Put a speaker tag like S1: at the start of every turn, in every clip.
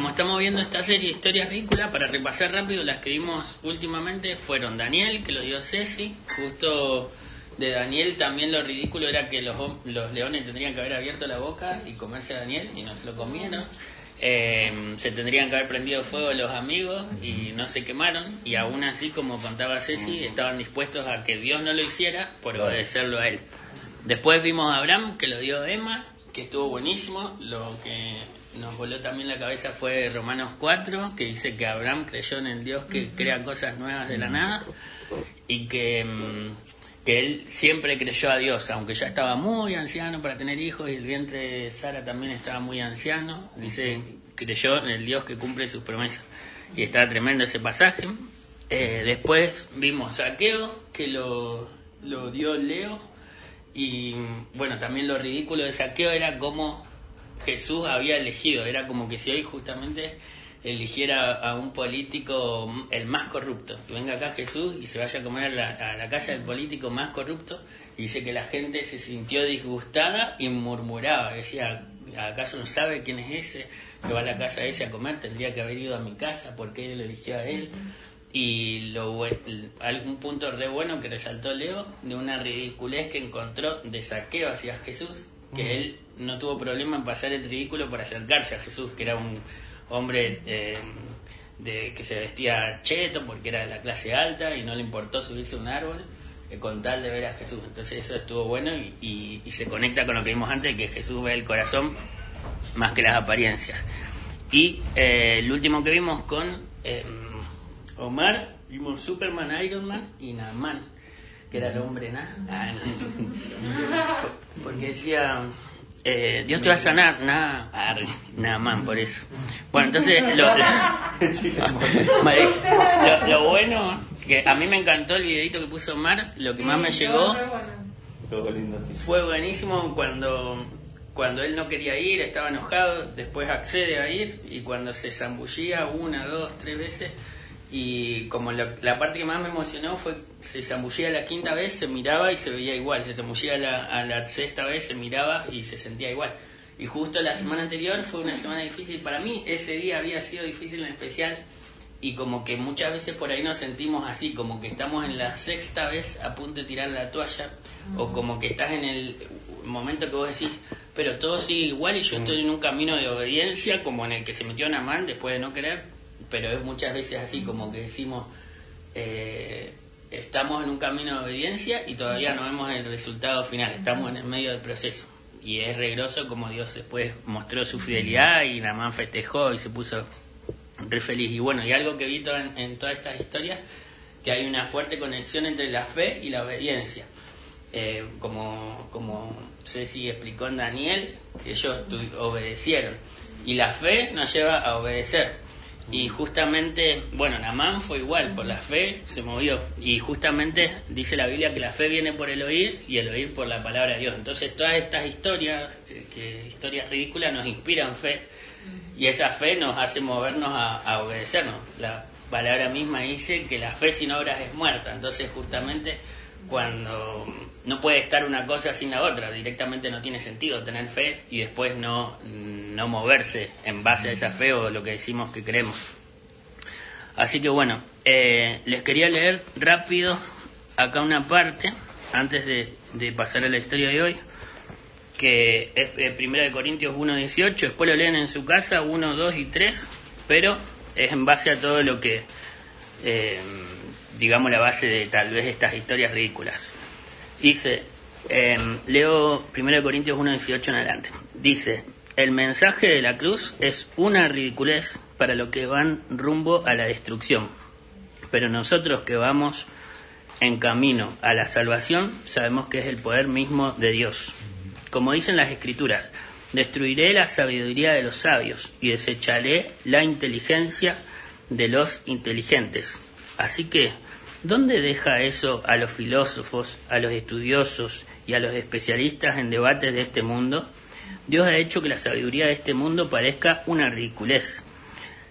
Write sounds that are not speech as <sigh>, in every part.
S1: como estamos viendo esta serie Historia Ridícula, para repasar rápido, las que vimos últimamente fueron Daniel, que lo dio Ceci, justo de Daniel también lo ridículo era que los, los leones tendrían que haber abierto la boca y comerse a Daniel y no se lo comieron. Eh, se tendrían que haber prendido fuego los amigos y no se quemaron y aún así como contaba Ceci estaban dispuestos a que Dios no lo hiciera por obedecerlo a él después vimos a Abraham que lo dio Emma que estuvo buenísimo lo que nos voló también la cabeza fue Romanos 4 que dice que Abraham creyó en el Dios que crea cosas nuevas de la nada y que mm, que él siempre creyó a Dios, aunque ya estaba muy anciano para tener hijos y el vientre de Sara también estaba muy anciano, dice, creyó en el Dios que cumple sus promesas. Y está tremendo ese pasaje. Eh, después vimos Saqueo, que lo, lo dio Leo, y bueno, también lo ridículo de Saqueo era como Jesús había elegido, era como que si hoy justamente eligiera a un político el más corrupto. Que venga acá Jesús y se vaya a comer a la, casa del político más corrupto. Y dice que la gente se sintió disgustada y murmuraba. Decía, ¿acaso no sabe quién es ese que va a la casa ese a comer? Tendría que haber ido a mi casa porque él lo eligió a él. Y lo, algún punto re bueno que resaltó Leo de una ridiculez que encontró de saqueo hacia Jesús, que él no tuvo problema en pasar el ridículo por acercarse a Jesús, que era un, hombre eh, de, que se vestía cheto porque era de la clase alta y no le importó subirse a un árbol eh, con tal de ver a Jesús. Entonces eso estuvo bueno y, se conecta con lo que vimos antes, que Jesús ve el corazón más que las apariencias. Y eh, el último que vimos con Omar, vimos Superman, Iron Man y Naman, que era el hombre nada. Ah, <laughs> porque decía eh, Dios te va a sanar, nada, nada más por eso. Bueno, entonces <laughs> lo, lo, bueno, que a mí me encantó el videito que puso Omar, lo que más me llegó. fue buenísimo cuando cuando él no quería ir, estaba enojado, después accede a ir y cuando se zambullía una, dos, tres veces, y como la, parte que más me emocionó fue se zambullía la quinta vez, se miraba y se veía igual, se zambullía la, a la sexta vez, se miraba y se sentía igual. Y justo la semana anterior fue una semana difícil para mí, ese día había sido difícil en especial y como que muchas veces por ahí nos sentimos así, como que estamos en la sexta vez a punto de tirar la toalla o como que estás en el momento que vos decís, pero todo sigue igual y yo estoy en un camino de obediencia como en el que se metió man después de no querer pero es muchas veces así como que decimos, eh, estamos en un camino de obediencia y todavía no vemos el resultado final, estamos en el medio del proceso. Y es regroso como Dios después mostró su fidelidad y la man festejó y se puso re feliz. Y bueno, y algo que vi en, en todas estas historias, que hay una fuerte conexión entre la fe y la obediencia. Eh, como, como Ceci explicó en Daniel, que ellos obedecieron. Y la fe nos lleva a obedecer. Y justamente, bueno, Namán fue igual, por la fe se movió. Y justamente dice la Biblia que la fe viene por el oír y el oír por la palabra de Dios. Entonces todas estas historias, que historias ridículas, nos inspiran fe. Y esa fe nos hace movernos a, a obedecernos. La palabra misma dice que la fe sin obras es muerta. Entonces justamente cuando no puede estar una cosa sin la otra, directamente no tiene sentido tener fe y después no, no moverse en base a esa fe o lo que decimos que creemos. Así que bueno, eh, les quería leer rápido acá una parte, antes de, pasar a la historia de hoy, que es 1 de Corintios 1.18, después lo leen en su casa, 1, 2 y 3, pero es en base a todo lo que... Eh, digamos, la base de tal vez estas historias ridículas. Dice, em, leo 1 Corintios 1, 18 en adelante. Dice, el mensaje de la cruz es una ridiculez para los que van rumbo a la destrucción, pero nosotros que vamos en camino a la salvación sabemos que es el poder mismo de Dios. Como dicen las escrituras, destruiré la sabiduría de los sabios y desecharé la inteligencia de los inteligentes. Así que ¿Dónde deja eso a los filósofos, a los estudiosos y a los especialistas en debates de este mundo? Dios ha hecho que la sabiduría de este mundo parezca una ridiculez,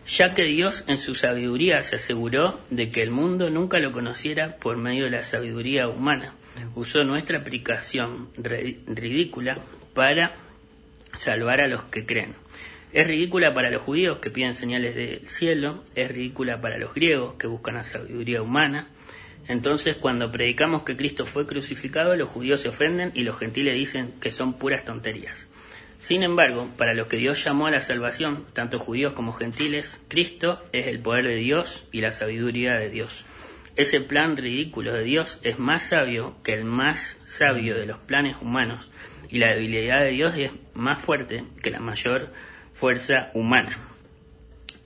S1: ya que Dios en su sabiduría se aseguró de que el mundo nunca lo conociera por medio de la sabiduría humana. Usó nuestra aplicación ridícula para salvar a los que creen. Es ridícula para los judíos que piden señales del cielo, es ridícula para los griegos que buscan la sabiduría humana. Entonces, cuando predicamos que Cristo fue crucificado, los judíos se ofenden y los gentiles dicen que son puras tonterías. Sin embargo, para los que Dios llamó a la salvación, tanto judíos como gentiles, Cristo es el poder de Dios y la sabiduría de Dios. Ese plan ridículo de Dios es más sabio que el más sabio de los planes humanos y la debilidad de Dios es más fuerte que la mayor fuerza humana.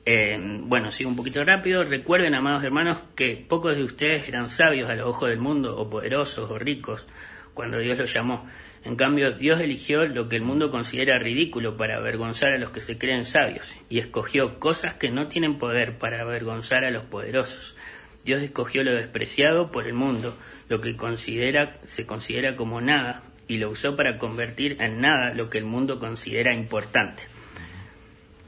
S1: Eh, bueno, sigo un poquito rápido. Recuerden, amados hermanos, que pocos de ustedes eran sabios a los ojos del mundo, o poderosos, o ricos, cuando Dios los llamó. En cambio, Dios eligió lo que el mundo considera ridículo para avergonzar a los que se creen sabios, y escogió cosas que no tienen poder para avergonzar a los poderosos. Dios escogió lo despreciado por el mundo, lo que considera, se considera como nada, y lo usó para convertir en nada lo que el mundo considera importante.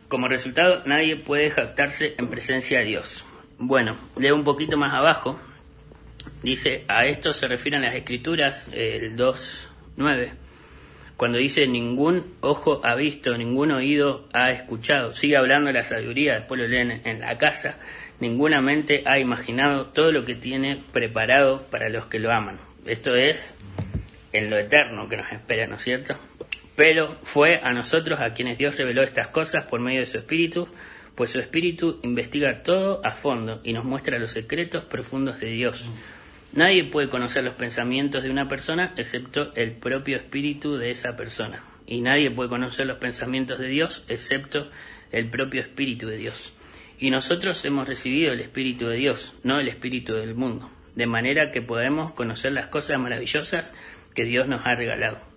S1: Como resultado, nadie puede jactarse en presencia de Dios. Bueno, leo un poquito más abajo. Dice, a esto se refieren las escrituras, el 2 9. Cuando dice ningún ojo ha visto, ningún oído ha escuchado, sigue hablando la sabiduría, después lo leen en la casa, ninguna mente ha imaginado todo lo que tiene preparado para los que lo aman. Esto es en lo eterno que nos espera, ¿no es cierto? Pero fue a nosotros a quienes Dios reveló estas cosas por medio de su Espíritu, pues su Espíritu investiga todo a fondo y nos muestra los secretos profundos de Dios. Nadie puede conocer los pensamientos de una persona excepto el propio espíritu de esa persona. Y nadie puede conocer los pensamientos de Dios excepto el propio espíritu de Dios. Y nosotros hemos recibido el espíritu de Dios, no el espíritu del mundo, de manera que podemos conocer las cosas maravillosas que Dios nos ha regalado.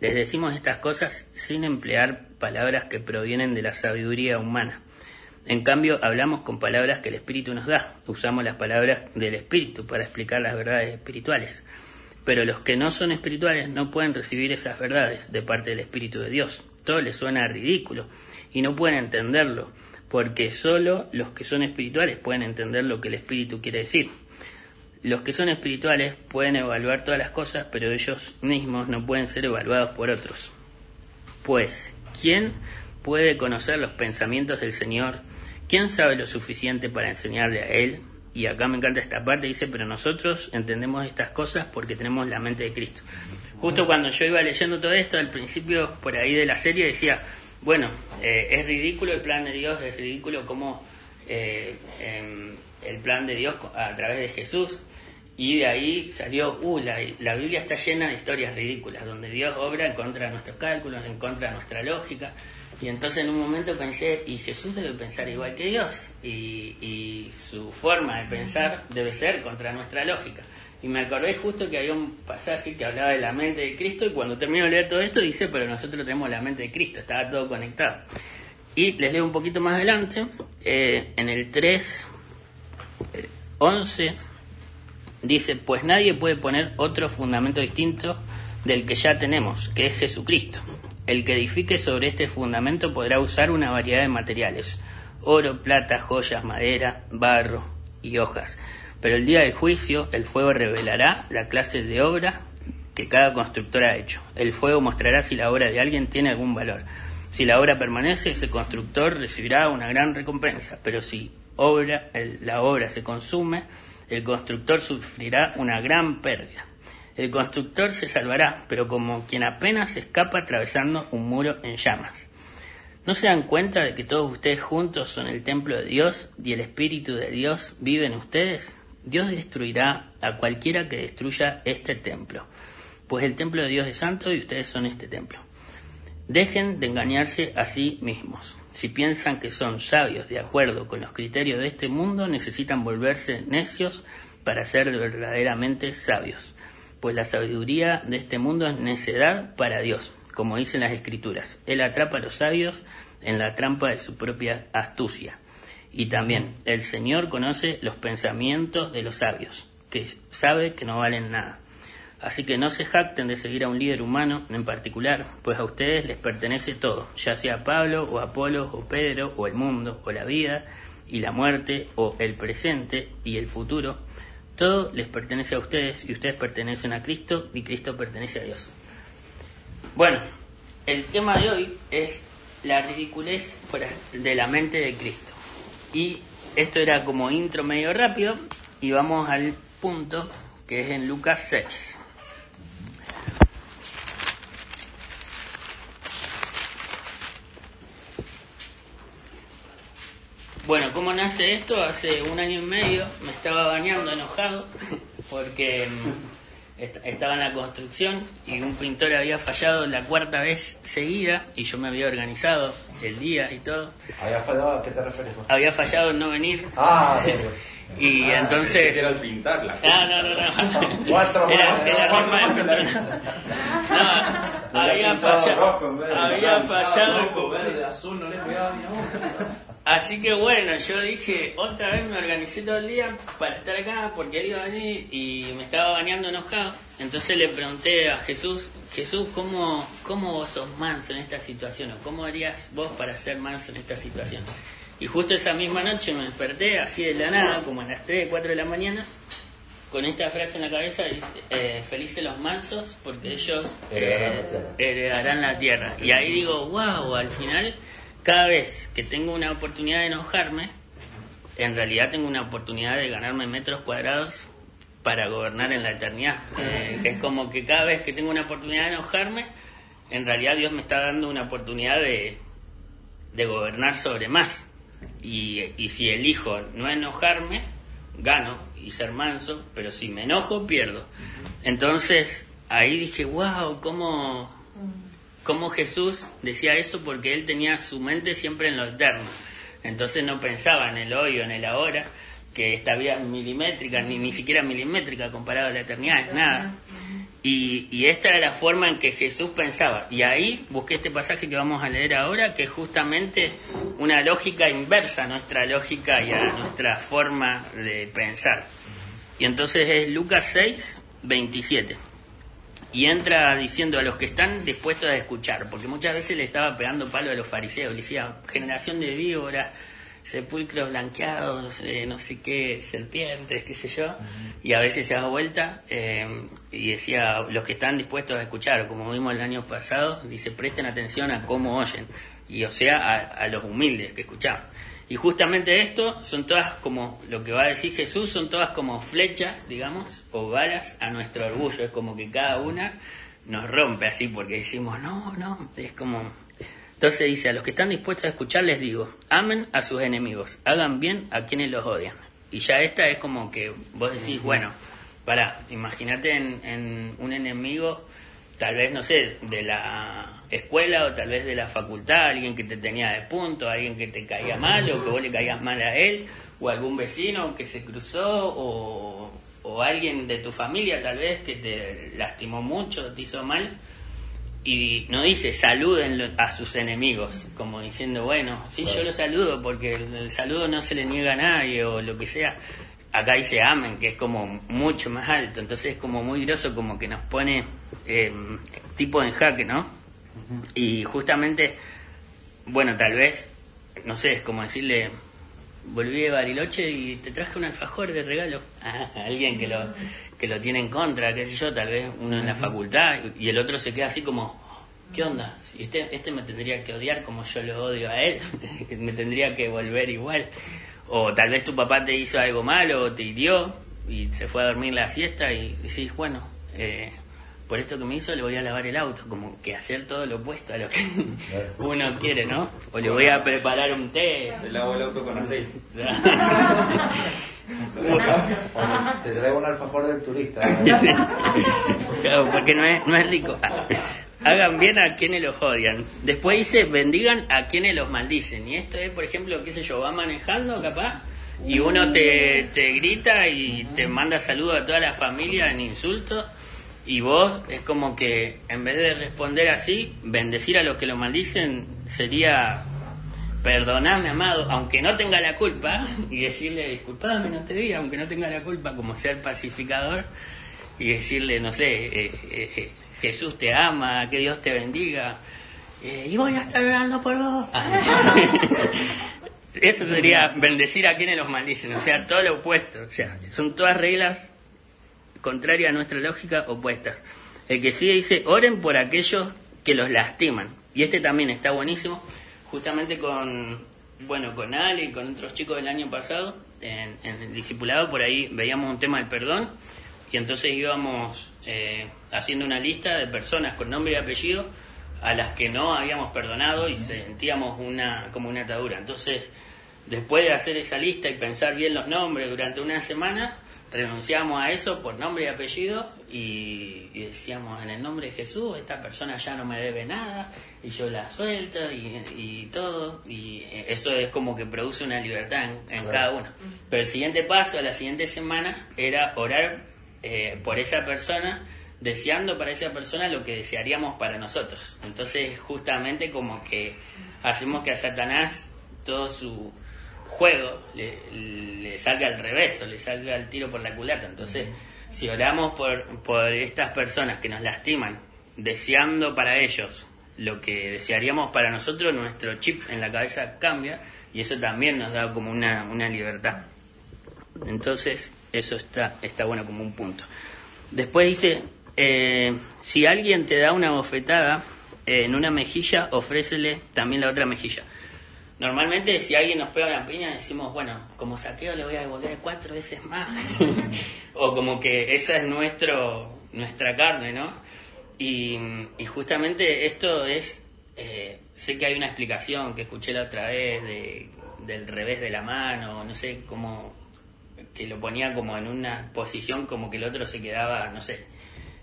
S1: Les decimos estas cosas sin emplear palabras que provienen de la sabiduría humana en cambio, hablamos con palabras que el Espíritu nos da. Usamos las palabras del Espíritu para explicar las verdades espirituales. Pero los que no son espirituales no pueden recibir esas verdades de parte del Espíritu de Dios. Todo les suena ridículo y no pueden entenderlo, porque solo los que son espirituales pueden entender lo que el Espíritu quiere decir. Los que son espirituales pueden evaluar todas las cosas, pero ellos mismos no pueden ser evaluados por otros. Pues, ¿quién puede conocer los pensamientos del Señor? ¿Quién sabe lo suficiente para enseñarle a Él? Y acá me encanta esta parte, dice, pero nosotros entendemos estas cosas porque tenemos la mente de Cristo. Justo cuando yo iba leyendo todo esto, al principio por ahí de la serie decía, bueno, eh, es ridículo el plan de Dios, es ridículo como eh, em, el plan de Dios a través de Jesús. Y de ahí salió, uh, la, la, Biblia está llena de historias ridículas, donde Dios obra en contra de nuestros cálculos, en contra de nuestra lógica. Y entonces en un momento pensé, y Jesús debe pensar igual que Dios, y, su forma de pensar debe ser contra nuestra lógica. Y me acordé justo que había un pasaje que hablaba de la mente de Cristo, y cuando termino de leer todo esto dice, pero nosotros tenemos la mente de Cristo, estaba todo conectado. Y les leo un poquito más adelante, eh, en el 3, 11, eh, dice, pues nadie puede poner otro fundamento distinto del que ya tenemos, que es Jesucristo. El que edifique sobre este fundamento podrá usar una variedad de materiales, oro, plata, joyas, madera, barro y hojas. Pero el día del juicio el fuego revelará la clase de obra que cada constructor ha hecho. El fuego mostrará si la obra de alguien tiene algún valor. Si la obra permanece, ese constructor recibirá una gran recompensa, pero si obra, la obra se consume, el constructor sufrirá una gran pérdida. El constructor se salvará, pero como quien apenas escapa atravesando un muro en llamas. ¿No se dan cuenta de que todos ustedes juntos son el templo de Dios y el Espíritu de Dios vive en ustedes? Dios destruirá a cualquiera que destruya este templo, pues el templo de Dios es santo y ustedes son este templo. Dejen de engañarse a sí mismos. Si piensan que son sabios de acuerdo con los criterios de este mundo, necesitan volverse necios para ser verdaderamente sabios pues la sabiduría de este mundo es necedad para Dios, como dicen las escrituras. Él atrapa a los sabios en la trampa de su propia astucia. Y también el Señor conoce los pensamientos de los sabios, que sabe que no valen nada. Así que no se jacten de seguir a un líder humano en particular, pues a ustedes les pertenece todo, ya sea Pablo o Apolo o Pedro o el mundo o la vida y la muerte o el presente y el futuro todo les pertenece a ustedes y ustedes pertenecen a Cristo y Cristo pertenece a Dios. Bueno, el tema de hoy es la ridiculez de la mente de Cristo. Y esto era como intro medio rápido y vamos al punto que es en Lucas 6. Bueno, ¿cómo nace esto? Hace un año y medio me estaba bañando enojado porque mm, estaba en la construcción y un pintor había fallado la cuarta vez seguida y yo me había organizado el día y todo.
S2: ¿Había fallado a qué te refieres?
S1: Había fallado en no venir.
S2: Ah, <laughs>
S1: y ah, entonces.
S3: Era el pintar la
S1: No, no, no. no. <laughs> Cuatro era, era la forma de pintar. No, había fallado. Había fallado.
S3: verde, azul, no le pegaba ni a
S1: Así que bueno, yo dije, otra vez me organicé todo el día para estar acá porque él iba a venir y me estaba bañando enojado. Entonces le pregunté a Jesús, Jesús, ¿cómo, cómo vos sos manso en esta situación? ¿O cómo harías vos para ser manso en esta situación? Y justo esa misma noche me desperté así de la nada, como a las 3, 4 de la mañana, con esta frase en la cabeza, eh, felices los mansos porque ellos eh, heredarán la tierra. Y ahí digo, wow, al final cada vez que tengo una oportunidad de enojarme, en realidad tengo una oportunidad de ganarme metros cuadrados para gobernar en la eternidad. Eh, es como que cada vez que tengo una oportunidad de enojarme, en realidad Dios me está dando una oportunidad de, de gobernar sobre más. Y, y si elijo no enojarme, gano y ser manso, pero si me enojo, pierdo. Entonces ahí dije, wow, cómo cómo Jesús decía eso porque él tenía su mente siempre en lo eterno. Entonces no pensaba en el hoy o en el ahora, que esta vida milimétrica, ni, ni siquiera milimétrica comparado a la eternidad, es nada. Y, y, esta era la forma en que Jesús pensaba. Y ahí busqué este pasaje que vamos a leer ahora, que es justamente una lógica inversa a nuestra lógica y a nuestra forma de pensar. Y entonces es Lucas 6, 27 y entra diciendo a los que están dispuestos a escuchar, porque muchas veces le estaba pegando palo a los fariseos, le decía, generación de víboras, sepulcros blanqueados, eh, no sé qué, serpientes, qué sé yo, y a veces se da vuelta eh, y decía, los que están dispuestos a escuchar, como vimos el año pasado, dice, presten atención a cómo oyen, y o sea, a, a los humildes que escuchaban. Y justamente esto son todas como, lo que va a decir Jesús, son todas como flechas, digamos, o balas a nuestro orgullo. Es como que cada una nos rompe así porque decimos, no, no, es como... Entonces dice, a los que están dispuestos a escuchar les digo, amen a sus enemigos, hagan bien a quienes los odian. Y ya esta es como que vos decís, bueno, para, imagínate en, en un enemigo, tal vez, no sé, de la escuela o tal vez de la facultad, alguien que te tenía de punto, alguien que te caía mal o que vos le caías mal a él, o algún vecino que se cruzó, o, o alguien de tu familia tal vez que te lastimó mucho, te hizo mal. Y no dice saluden a sus enemigos, como diciendo, bueno, sí, yo lo saludo porque el, saludo no se le niega a nadie o lo que sea. Acá dice amen, que es como mucho más alto, entonces es como muy groso, como que nos pone eh, tipo en jaque, ¿no? Y justamente, bueno, tal vez, no sé, es como decirle, volví de Bariloche y te traje un alfajor de regalo a <laughs> alguien que lo, que lo tiene en contra, qué sé yo, tal vez uno en la facultad y el otro se queda así como, ¿qué onda? Este, este me tendría que odiar como yo lo odio a él, <laughs> me tendría que volver igual. O tal vez tu papá te hizo algo malo o te hirió y se fue a dormir la siesta y decís, bueno, eh, por esto que me hizo le voy a lavar el auto, como que hacer todo lo opuesto a lo que uno quiere, ¿no? O le voy a preparar un té.
S3: Le lavo el auto con aceite. <laughs>
S2: Te traigo un alfajor del turista. <laughs>
S1: claro, porque no es, no es rico. Hagan bien a quienes los odian. Después dice, bendigan a quienes los maldicen. Y esto es, por ejemplo, qué sé yo, va manejando capaz y uno te, te grita y te manda saludos a toda la familia en insultos y vos es como que en vez de responder así, bendecir a los que lo maldicen sería perdonarme, amado, aunque no tenga la culpa, y decirle disculpame, no te vi, aunque no tenga la culpa, como ser pacificador, y decirle, no sé, eh, eh, eh, Jesús te ama, que Dios te bendiga, y voy a estar orando por vos. <laughs> Eso sería bendecir a quienes los maldicen, o sea, todo lo opuesto, o sea, son todas reglas contraria a nuestra lógica, opuesta. El que sigue dice, oren por aquellos que los lastiman. Y este también está buenísimo, justamente con, bueno, con Ale y con otros chicos del año pasado, en, en el discipulado, por ahí veíamos un tema del perdón y entonces íbamos eh, haciendo una lista de personas con nombre y apellido a las que no habíamos perdonado y sentíamos una como una atadura. Entonces, después de hacer esa lista y pensar bien los nombres durante una semana, renunciamos a eso por nombre y apellido y, y decíamos en el nombre de Jesús, esta persona ya no me debe nada y yo la suelto y, y todo y eso es como que produce una libertad en, en
S2: Claro.
S1: cada uno. Pero el siguiente paso, la siguiente semana, era orar eh, por esa persona, deseando para esa persona lo que desearíamos para nosotros. Entonces, justamente como que hacemos que a Satanás todo su juego le, le salga al revés o le salga el tiro por la culata. Entonces, si oramos por, por estas personas que nos lastiman, deseando para ellos lo que desearíamos para nosotros, nuestro chip en la cabeza cambia y eso también nos da como una, una libertad. Entonces, eso está, está bueno como un punto. Después dice, eh, si alguien te da una bofetada eh, en una mejilla, ofrécele también la otra mejilla. Normalmente si alguien nos pega una piña decimos, bueno, como saqueo le voy a devolver cuatro veces más. <laughs> o como que esa es nuestro, nuestra carne, ¿no? Y, y justamente esto es, eh, sé que hay una explicación que escuché la otra vez de, del revés de la mano, no sé cómo, que lo ponía como en una posición como que el otro se quedaba, no sé,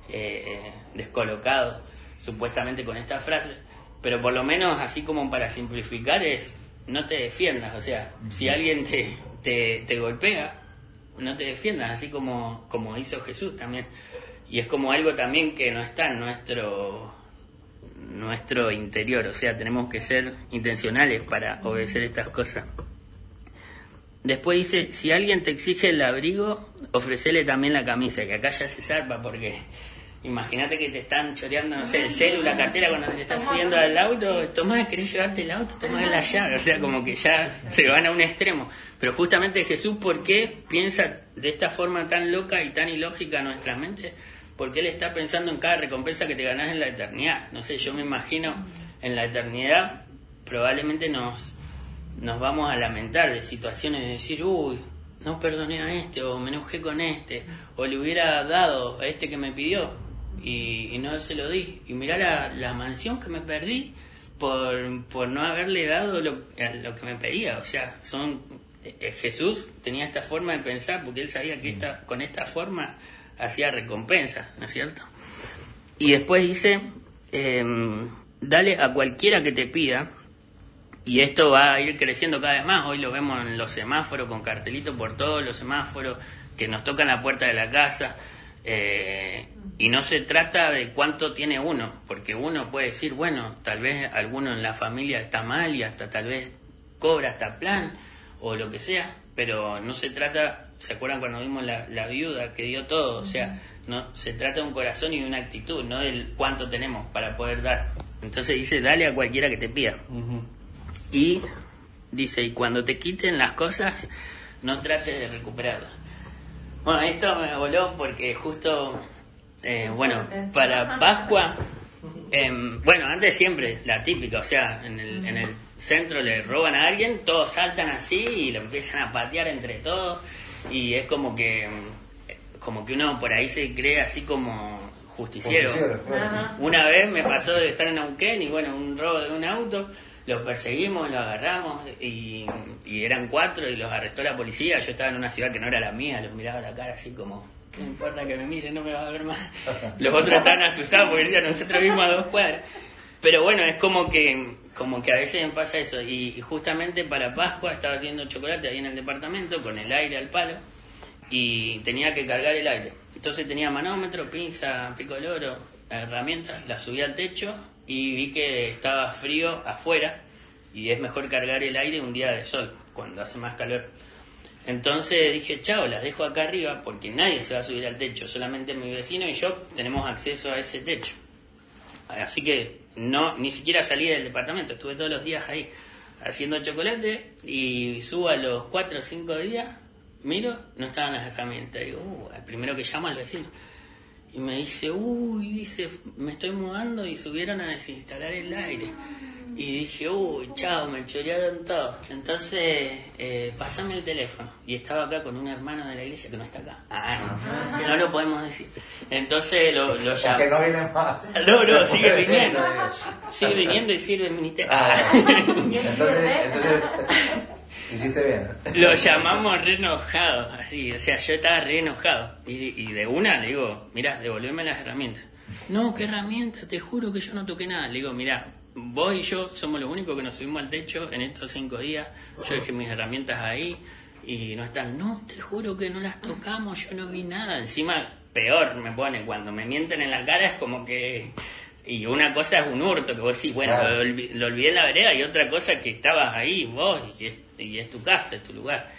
S1: eh, descolocado, supuestamente con esta frase, pero por lo menos así como para simplificar es, no te defiendas, o sea, si alguien te, te, te golpea, no te defiendas, así como, como hizo Jesús también. Y es como algo también que no está en nuestro nuestro interior, o sea, tenemos que ser intencionales para obedecer estas cosas. Después dice, si alguien te exige el abrigo, ofrecele también la camisa, y acá ya se zarpa porque imagínate que te están choreando, no sé, el celu, la cartera cuando te estás subiendo al auto, Tomás, ¿querés llevarte el auto? Tomás la llave, o sea, como que ya se van a un extremo. Pero justamente Jesús, ¿por qué piensa de esta forma tan loca y tan ilógica nuestra mente? Porque Él está pensando en cada recompensa que te ganás en la eternidad. No sé, yo me imagino en la eternidad probablemente nos, nos vamos a lamentar de situaciones de decir, uy, no perdoné a este, o me enojé con este, o le hubiera dado a este que me pidió y, no se lo di. Y mirá la, mansión que me perdí por, por no haberle dado lo, lo que me pedía. O sea, son eh, Jesús tenía esta forma de pensar porque él sabía que esta, con esta forma hacía recompensa, ¿no es cierto? Y después dice, em, dale a cualquiera que te pida, y esto va a ir creciendo cada vez más. Hoy lo vemos en los semáforos con cartelitos por todos los semáforos que nos tocan la puerta de la casa. Eh, y no se trata de cuánto tiene uno, porque uno puede decir, bueno, tal vez alguno en la familia está mal y hasta tal vez cobra hasta plan o lo que sea, pero no se trata, ¿se acuerdan cuando vimos la, la viuda que dio todo? O sea, no se trata de un corazón y de una actitud, no del cuánto tenemos para poder dar. Entonces dice, dale a cualquiera que te pida. Y dice, y cuando te quiten las cosas, no trates de recuperarlas. Bueno, esto me voló porque justo, eh, bueno, para Pascua, em, bueno, antes siempre, la típica, o sea, en el, en el centro le roban a alguien, todos saltan así y lo empiezan a patear entre todos y es como que, em, como que uno por ahí se cree así como justiciero.
S2: Justiciero, claro.
S4: Ajá.
S1: Una vez me pasó de estar en Neuquén y bueno, un robo de un auto, lo perseguimos, lo agarramos y, y eran cuatro y los arrestó la policía. Yo estaba en una ciudad que no era la mía, los miraba a la cara así como, ¿qué me importa que me miren? No me va a ver más. <laughs> Los otros estaban asustados porque decían, nosotros vimos a dos cuadras. Pero bueno, es como que, como que a veces me pasa eso. Y, y justamente para Pascua estaba haciendo chocolate ahí en el departamento con el aire al palo y tenía que cargar el aire. Entonces tenía manómetro, pinza, pico de oro, herramientas, la subí al techo y vi que estaba frío afuera y es mejor cargar el aire un día de sol, cuando hace más calor. Entonces dije, chao, las dejo acá arriba porque nadie se va a subir al techo, solamente mi vecino y yo tenemos acceso a ese techo. Así que no, ni siquiera salí del departamento, estuve todos los días ahí haciendo chocolate y subo a los 4 o 5 días, miro, no estaban las herramientas. Digo, uh, al primero que llamo al vecino. Y me dice, uy, dice, me estoy mudando y subieron a desinstalar el aire. Y dije, uy, chao, me chorearon todo. Entonces, eh, pasame el teléfono. Y estaba acá con un hermano de la iglesia que no está acá. Ah, que no lo podemos decir. Entonces lo, lo llamé.
S2: Que no vienen más.
S1: No, no, sigue viniendo. <laughs> Sigue viniendo y sirve el ministerio. Ah. <laughs>
S2: Entonces, entonces,
S1: Lo llamamos re enojado, así, o sea, yo estaba re enojado. Y, de una le digo, mira, devolveme las herramientas. No, ¿qué herramientas? Te juro que yo no toqué nada. Le digo, mira, vos y yo somos los únicos que nos subimos al techo en estos cinco días. Yo dejé mis herramientas ahí y no están. No, te juro que no las tocamos, yo no vi nada. Encima, peor me pone, cuando me mienten en la cara es como que... Y una cosa es un hurto, que vos decís, bueno,
S2: Claro.
S1: lo, olvi- lo olvidé en la vereda, y otra cosa es que estabas ahí vos, y es, y es tu casa, es tu lugar.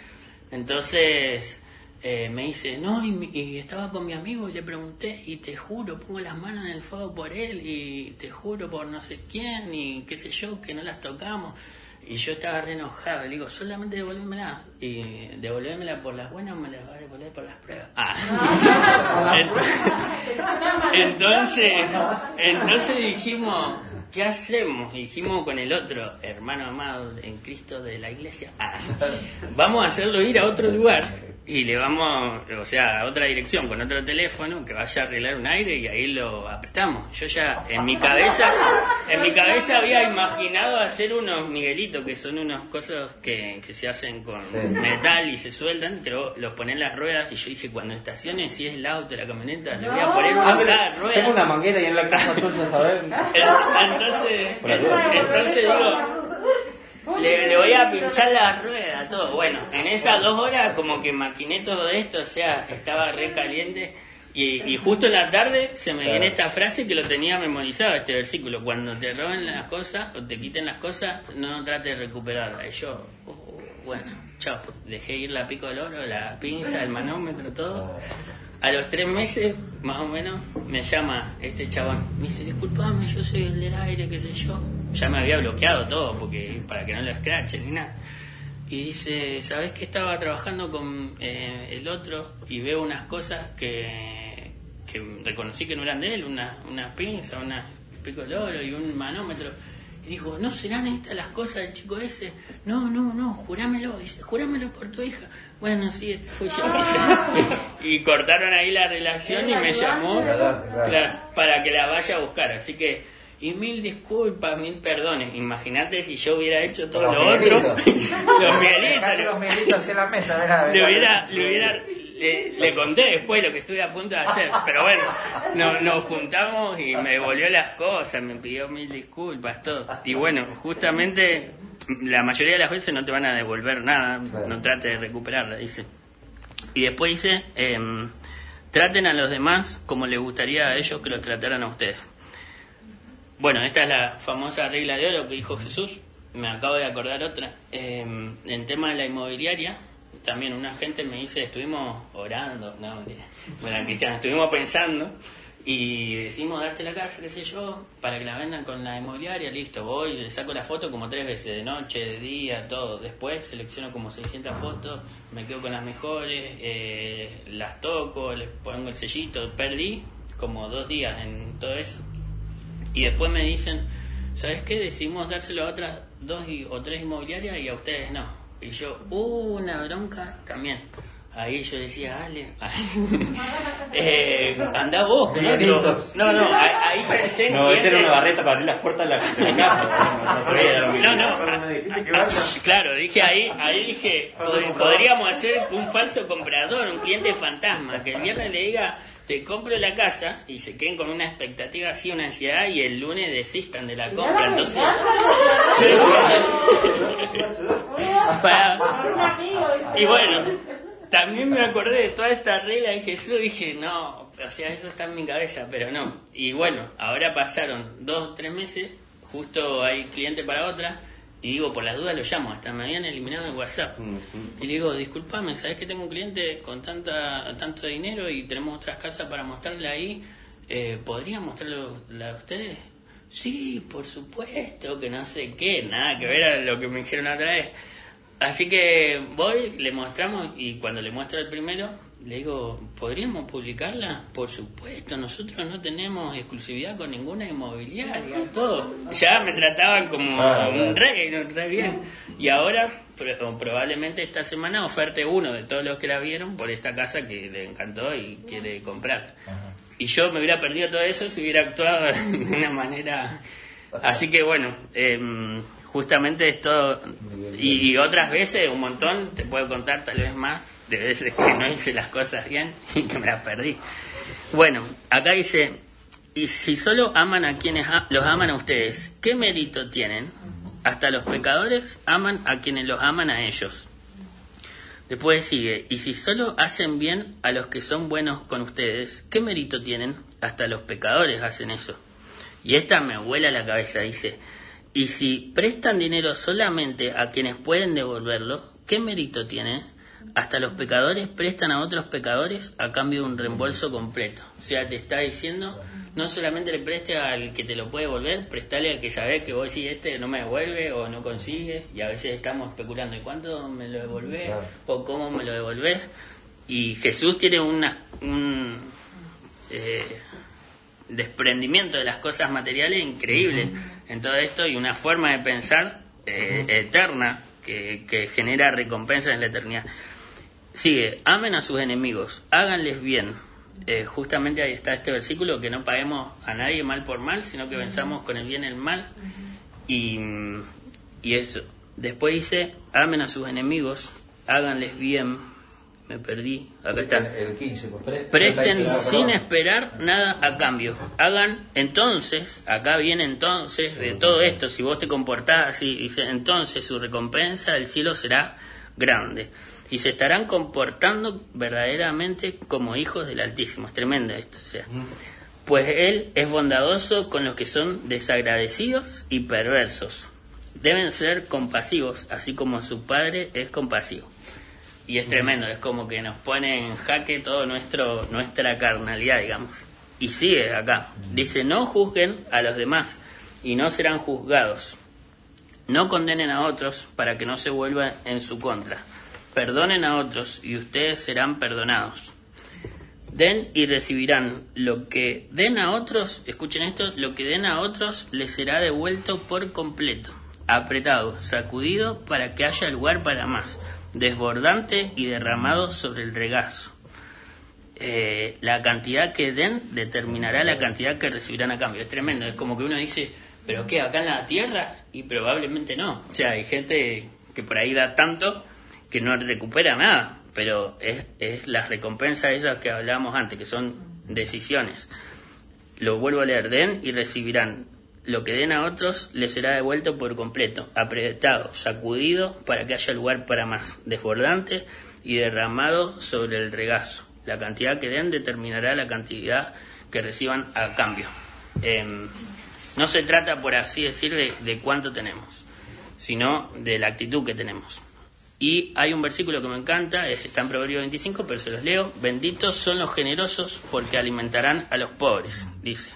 S1: Entonces eh, me dice, no, y, y estaba con mi amigo y le pregunté, y te juro, pongo las manos en el fuego por él, y te juro por no sé quién, y qué sé yo, que no las tocamos. Y yo estaba re enojado, le digo, solamente devolvémela, y devolvémela por las buenas, me las vas a devolver por las pruebas. Ah. <laughs> Entonces, entonces dijimos, ¿qué hacemos? Y dijimos con el otro hermano amado en Cristo de la iglesia, ah, vamos a hacerlo ir a otro lugar y le vamos, o sea, a otra dirección con otro teléfono que vaya a arreglar un aire y ahí lo apretamos. Yo ya en mi cabeza, en mi cabeza había imaginado hacer unos miguelitos que son unos cosas que, que se hacen con
S2: Sí.
S1: metal y se sueldan, pero los ponen en las ruedas y yo dije cuando estacione si es el auto, la camioneta, le voy a poner una
S3: Ah,
S1: rueda.
S3: tengo una manguera ahí en la casa tuya, ¿sabes? <laughs>
S1: Entonces, entonces digo, le, le voy a pinchar la rueda, todo. Bueno, en esas dos horas como que maquiné todo esto, o sea, estaba re caliente. Y, y justo en la tarde se me viene esta frase que lo tenía memorizado, este versículo. Cuando te roben las cosas o te quiten las cosas, no trates de recuperarlas. Y yo, oh, bueno, chao. Dejé ir la pico del oro, la pinza, el manómetro, todo. A los tres meses, más o menos, me llama este chabón. Me dice, disculpame, yo soy el del aire, qué sé yo. Ya me había bloqueado todo, porque para que no lo escrachen ni nada. Y dice, ¿sabes que estaba trabajando con eh, el otro y veo unas cosas que, reconocí que no eran de él? Una, una pinza, una pico de oro y un manómetro. Y dijo, ¿no serán estas las cosas del chico ese? No, no, no, jurámelo. Dice, jurámelo por tu hija. Bueno, sí, este fue yo. <laughs> y cortaron ahí la relación y me llamó
S2: Claro,
S1: para que la vaya a buscar. Así que, y mil disculpas, mil perdones. Imagínate si yo hubiera hecho todo
S2: Los
S1: lo otro. <laughs> los
S2: en la mesa, verá,
S1: Le hubiera, le hubiera, le, le conté después lo que estuve a punto de hacer, pero bueno, no- nos juntamos y me devolvió las cosas, me pidió mil disculpas, todo. Y bueno, justamente la mayoría de las veces no te van a devolver nada, no trate de recuperarla, dice. Y después dice, em, traten a los demás como les gustaría a ellos que los trataran a ustedes. Bueno, esta es la famosa regla de oro que dijo Jesús. Me acabo de acordar otra. Eh, en tema de la inmobiliaria, también una gente me dice, estuvimos orando, no, mentira. bueno, cristiano, estuvimos pensando y decimos darte la casa, qué sé yo, para que la vendan con la inmobiliaria, listo, voy, le saco la foto como tres veces, de noche, de día, todo. Después selecciono como 600 fotos, me quedo con las mejores, eh, las toco, les pongo el sellito, perdí como dos días en todo eso. Y después me dicen, ¿sabes qué? Decidimos dárselo a otras dos y- o tres inmobiliarias y a ustedes no. Y yo, uh, una bronca también. Ahí yo decía, dale, <laughs> eh, anda vos con otro. No, no, ahí, pensé en
S3: voy a meter
S1: clientes-
S3: una barreta para abrir las puertas de la, de la casa. <laughs> No que-
S1: No, no,
S3: que <laughs>
S1: claro, dije ahí, ahí dije, pod- podríamos hacer un falso comprador, un cliente fantasma, que el viernes le diga, te compro la casa, y se queden con una expectativa así, una ansiedad, y el lunes desistan de la compra, entonces... Para- y bueno, también me acordé de toda esta regla de Jesús, dije, no, o sea, eso está en mi cabeza, pero no. Y bueno, ahora pasaron dos tres meses, justo hay cliente para otra, y digo, por las dudas lo llamo, hasta me habían eliminado el WhatsApp. Y le digo, disculpame, ¿sabes que tengo un cliente con tanta tanto dinero y tenemos otras casas para mostrarle ahí? Eh, ¿Podría mostrarlo la de ustedes? Sí, por supuesto, que no sé qué, nada que ver a lo que me dijeron otra vez. Así que voy, le mostramos y cuando le muestro el primero, le digo, ¿podríamos publicarla? Por supuesto, nosotros no tenemos exclusividad con ninguna inmobiliaria, <laughs> todo. Ya me trataban como
S2: Ah,
S1: un rey, no, re bien. Y ahora, pro- probablemente esta semana, oferte uno de todos los que la vieron por esta casa que le encantó y quiere comprar.
S2: Ajá.
S1: Y yo me hubiera perdido todo eso si hubiera actuado <laughs> de una manera... <laughs> Así que bueno, em, justamente esto... Y, y otras veces, un montón, te puedo contar tal vez más, de veces que no hice las cosas bien <laughs> y que me las perdí. Bueno, acá dice, y si solo aman a quienes a- los aman a ustedes, ¿qué mérito tienen? Hasta los pecadores aman a quienes los aman a ellos. Después sigue, y si solo hacen bien a los que son buenos con ustedes, ¿qué mérito tienen? Hasta los pecadores hacen eso. Y esta me vuela la cabeza, dice, y si prestan dinero solamente a quienes pueden devolverlo, ¿qué mérito tiene? Hasta los pecadores prestan a otros pecadores a cambio de un reembolso completo. O sea, te está diciendo, no solamente le preste al que te lo puede devolver, prestale al que sabes que vos decís, este no me devuelve o no consigue, y a veces estamos especulando, ¿y cuánto me lo devolvés? ¿O cómo me lo devolvés? Y Jesús tiene una, un eh, desprendimiento de las cosas materiales increíble en todo esto y una forma de pensar eh, eterna que, que genera recompensas en la eternidad. Sigue, amen a sus enemigos, háganles bien. Eh, justamente ahí está este versículo, que no paguemos a nadie mal por mal, sino que venzamos con el bien el mal. Y, y eso. Después dice, amen a sus enemigos, háganles bien. Me perdí, acá está.
S2: El 15, pues, pre-
S1: Presten sin esperar nada a cambio. Hagan entonces, acá viene entonces de todo esto, si vos te comportás así, dice entonces su recompensa del cielo será grande. Y se estarán comportando verdaderamente como hijos del Altísimo. Es tremendo esto. O sea, pues Él es bondadoso con los que son desagradecidos y perversos. Deben ser compasivos, así como su Padre es compasivo. Y es tremendo, es como que nos pone en jaque todo nuestro nuestra carnalidad, digamos. Y sigue acá. Dice, no juzguen a los demás y no serán juzgados. No condenen a otros para que no se vuelvan en su contra. Perdonen a otros y ustedes serán perdonados. Den y recibirán lo que den a otros, escuchen esto, lo que den a otros les será devuelto por completo, apretado, sacudido para que haya lugar para más, desbordante y derramado sobre el regazo. Eh, la cantidad que den determinará la cantidad que recibirán a cambio. Es tremendo, es como que uno dice, ¿pero qué? ¿Acá en la tierra? Y probablemente no. O sea, hay gente que por ahí da tanto que no recupera nada, pero es, es las recompensas esas que hablábamos antes, que son decisiones. Lo vuelvo a leer, den y recibirán. Lo que den a otros les será devuelto por completo, apretado, sacudido para que haya lugar para más, desbordante y derramado sobre el regazo. La cantidad que den determinará la cantidad que reciban a cambio. Em, no se trata, por así decir, de, cuánto tenemos, sino de la actitud que tenemos. Y hay un versículo que me encanta, es- está en Proverbio 25, pero se los leo. Benditos son los generosos porque alimentarán a los pobres, dice.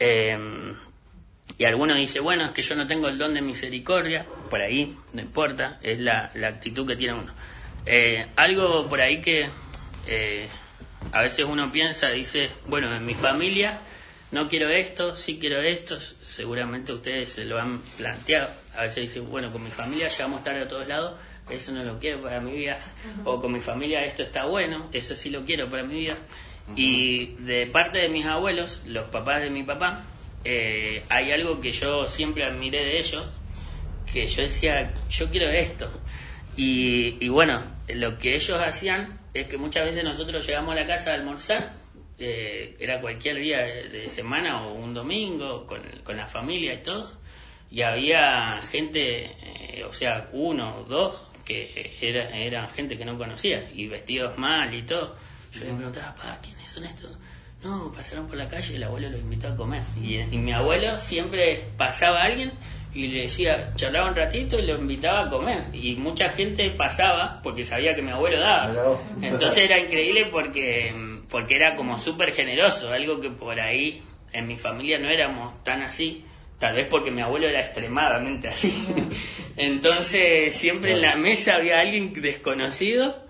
S1: Em, y algunos dice, bueno, es que yo no tengo el don de misericordia, por ahí, no importa, es la, la actitud que tiene uno. Eh, algo por ahí que eh, a veces uno piensa, dice, bueno, en mi familia no quiero esto, sí quiero esto, seguramente ustedes se lo han planteado. A veces dicen, bueno, con mi familia llegamos tarde a todos lados, eso no lo quiero para mi vida. O con mi familia esto está bueno, eso sí lo quiero para mi vida. Y de parte de mis abuelos, los papás de mi papá, eh, hay algo que yo siempre admiré de ellos, que yo decía, yo quiero esto. Y, y bueno, lo que ellos hacían es que muchas veces nosotros llegamos a la casa a almorzar, eh, era cualquier día de, semana o un domingo, con, con la familia y todo, y había gente, eh, o sea, uno o dos, que era, eran gente que no conocía, y vestidos mal y todo. Yo le preguntaba, papá, ¿quiénes son estos? No, pasaron por la calle y el abuelo los invitó a comer. Y, y mi abuelo siempre pasaba a alguien y le decía, charlaba un ratito y lo invitaba a comer. Y mucha gente pasaba porque sabía que mi abuelo daba. Entonces era increíble porque, porque era como súper generoso, algo que por ahí en mi familia no éramos tan así. Tal vez porque mi abuelo era extremadamente así. <laughs> Entonces siempre en la mesa había alguien desconocido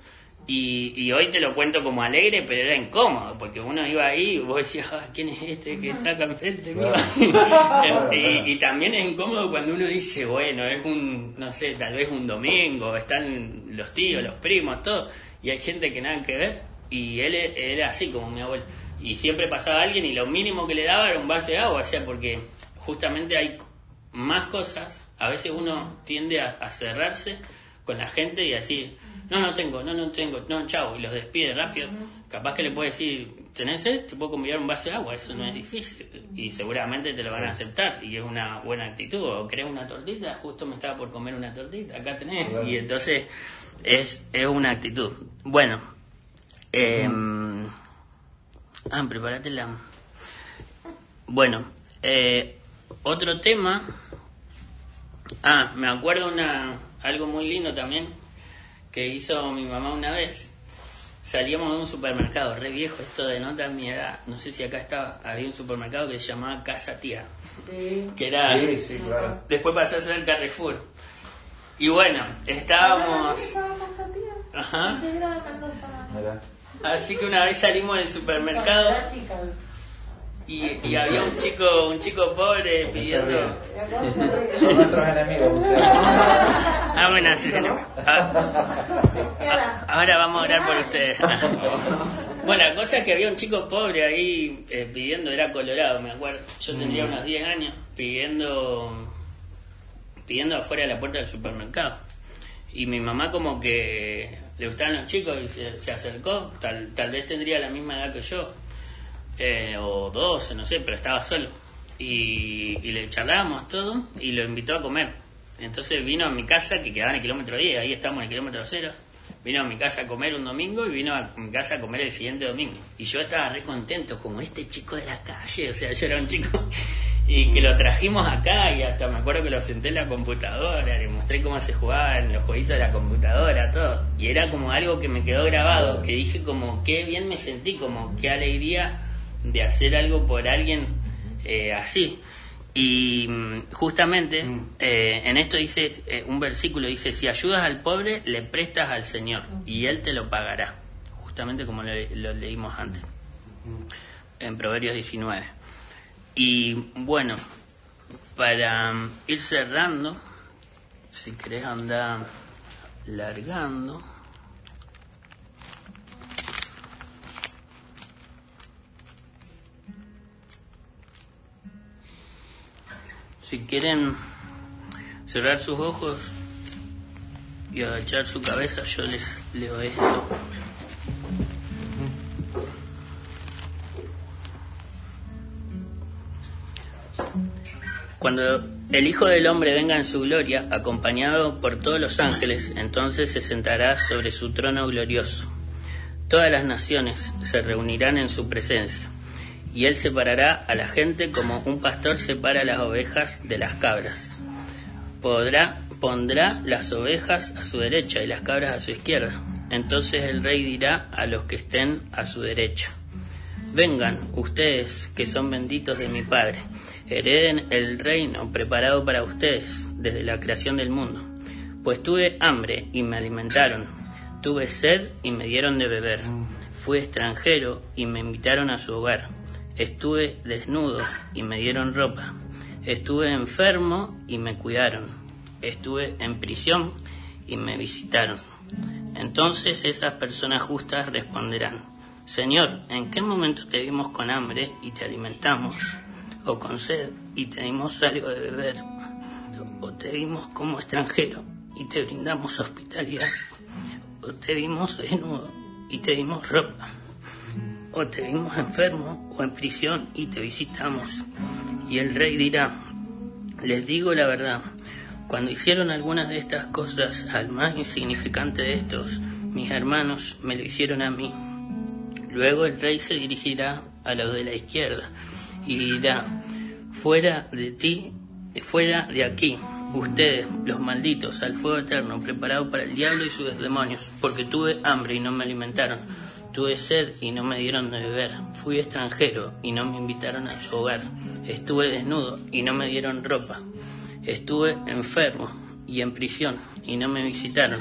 S1: Y, y hoy te lo cuento como alegre, pero era incómodo, porque uno iba ahí y vos decías, "Ah, ¿quién es este que está acá enfrente mío? <laughs> y, y también es incómodo cuando uno dice, bueno, es un, no sé, tal vez un domingo, están los tíos, los primos, todo, y hay gente que nada que ver, y él e- era así como mi abuelo. Y siempre pasaba alguien y lo mínimo que le daba era un vaso de agua, o sea, porque justamente hay más cosas, a veces uno tiende a, a cerrarse con la gente y decir, no, no tengo, no, no tengo, no, chao, y los despide rápido. Capaz que le puede decir, ¿tenés sed? Te puedo convidar un vaso de agua, eso no es difícil. Y seguramente te lo van a aceptar y es una buena actitud. O querés una tortita, justo me estaba por comer una tortita, acá tenés. Y entonces es, es una actitud. Bueno, eh, ah, prepárate la... Bueno, eh, otro tema. Ah, me acuerdo una algo muy lindo también que hizo mi mamá una vez. Salíamos de un supermercado, re viejo, esto denota mi edad. No sé si acá estaba, había un supermercado que se llamaba Casa Tía,
S4: Sí.
S1: que era.
S2: Sí, sí, claro.
S1: Después pasó a ser Carrefour. Y bueno, estábamos. Ajá. Así que una vez salimos del supermercado y, y había un chico, un chico pobre pidiendo.
S2: Son nuestros enemigos.
S1: Ah, bueno, sí, no. Ah, ah, ahora vamos a orar por ustedes. <laughs> Bueno, la cosa es que había un chico pobre ahí eh, pidiendo, era colorado, me acuerdo. Yo tendría unos 10 años pidiendo pidiendo afuera de la puerta del supermercado. Y mi mamá como que le gustaban los chicos y se, se acercó, tal, tal vez tendría la misma edad que yo, eh, o 12, no sé, pero estaba solo. Y, le charlábamos todo y lo invitó a comer. Entonces vino a mi casa, que quedaba en el kilómetro 10, ahí estamos en el kilómetro 0. Vino a mi casa a comer un domingo y vino a mi casa a comer el siguiente domingo. Y yo estaba re contento, como este chico de la calle, o sea, yo era un chico <laughs> y que lo trajimos acá y hasta me acuerdo que lo senté en la computadora, le mostré cómo se jugaba en los jueguitos de la computadora, todo. Y era como algo que me quedó grabado, que dije como qué bien me sentí, como qué alegría de hacer algo por alguien eh, así. Y mm, justamente eh, en esto dice, eh, un versículo dice, si ayudas al pobre, le prestas al Señor y Él te lo pagará. Justamente como lo, lo leímos antes, en Proverbios 19. Y bueno, para mm, ir cerrando, si querés andar largando. Si quieren cerrar sus ojos y agachar su cabeza, yo les leo esto. Cuando el Hijo del Hombre venga en su gloria, acompañado por todos los ángeles, entonces se sentará sobre su trono glorioso. Todas las naciones se reunirán en su presencia, y él separará a la gente como un pastor separa las ovejas de las cabras. Podrá, pondrá las ovejas a su derecha y las cabras a su izquierda. Entonces el rey dirá a los que estén a su derecha. Vengan ustedes que son benditos de mi Padre, hereden el reino preparado para ustedes desde la creación del mundo. Pues tuve hambre y me alimentaron, tuve sed y me dieron de beber, fui extranjero y me invitaron a su hogar, estuve desnudo y me dieron ropa, estuve enfermo y me cuidaron, estuve en prisión y me visitaron. Entonces esas personas justas responderán, Señor, ¿en qué momento te vimos con hambre y te alimentamos? ¿O con sed y te dimos algo de beber? ¿O te vimos como extranjero y te brindamos hospitalidad? ¿O te vimos desnudo y te dimos ropa? ¿O te vimos enfermo o en prisión y te visitamos? Y el rey dirá, les digo la verdad, cuando hicieron algunas de estas cosas al más insignificante de estos, mis hermanos me lo hicieron a mí. Luego el rey se dirigirá a los de la izquierda y dirá, fuera de ti, fuera de aquí, ustedes, los malditos, al fuego eterno, preparado para el diablo y sus demonios, porque tuve hambre y no me alimentaron, tuve sed y no me dieron de beber, fui extranjero y no me invitaron a su hogar, estuve desnudo y no me dieron ropa, estuve enfermo y en prisión y no me visitaron.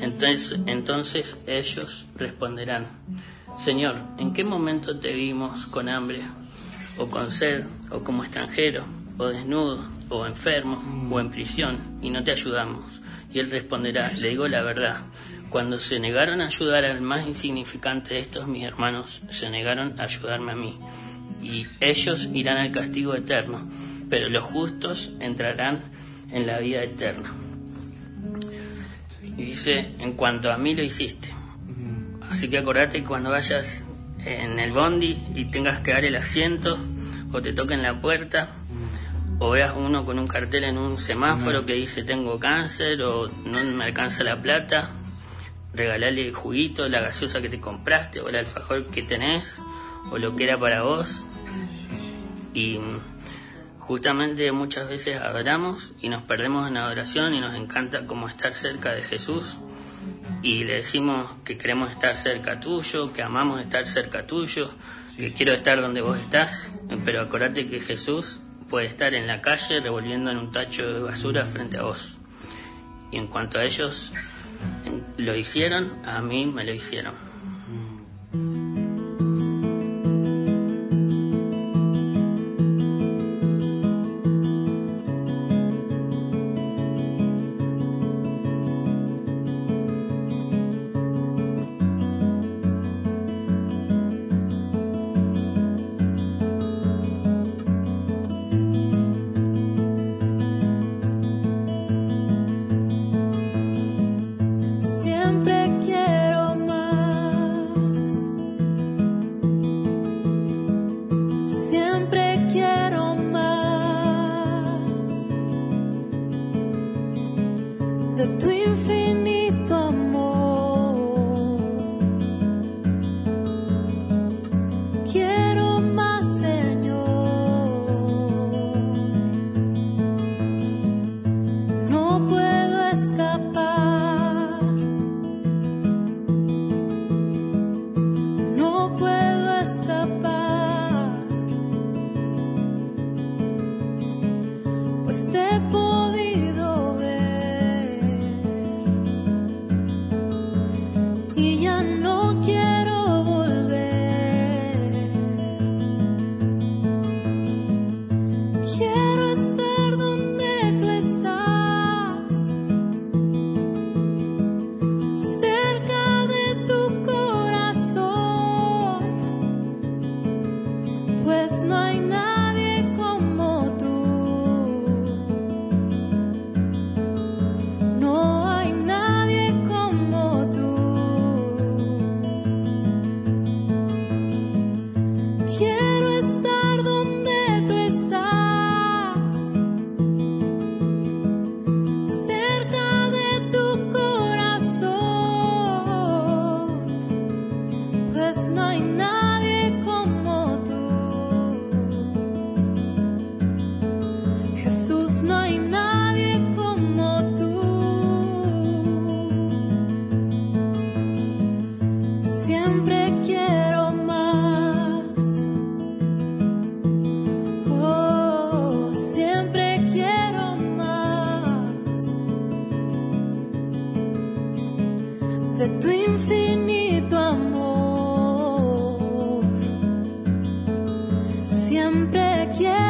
S1: Entonces, entonces ellos responderán, Señor, ¿en qué momento te vimos con hambre, o con sed, o como extranjero, o desnudo, o enfermo, o en prisión, y no te ayudamos? Y él responderá, le digo la verdad, cuando se negaron a ayudar al más insignificante de estos mis hermanos, se negaron a ayudarme a mí. Y ellos irán al castigo eterno, pero los justos entrarán en la vida eterna. Y dice, en cuanto a mí lo hiciste. Así que acordate que cuando vayas en el bondi y tengas que dar el asiento, o te toquen la puerta, o veas uno con un cartel en un semáforo que dice tengo cáncer, o no me alcanza la plata, regalale el juguito, la gaseosa que te compraste, o el alfajor que tenés, o lo que era para vos. Y justamente muchas veces adoramos y nos perdemos en adoración y nos encanta como estar cerca de Jesús y le decimos que queremos estar cerca tuyo, que amamos estar cerca tuyo, que quiero estar donde vos estás, pero acordate que Jesús puede estar en la calle revolviendo en un tacho de basura frente a vos. Y en cuanto a ellos lo hicieron, a mí me lo hicieron.
S4: siempre quiero.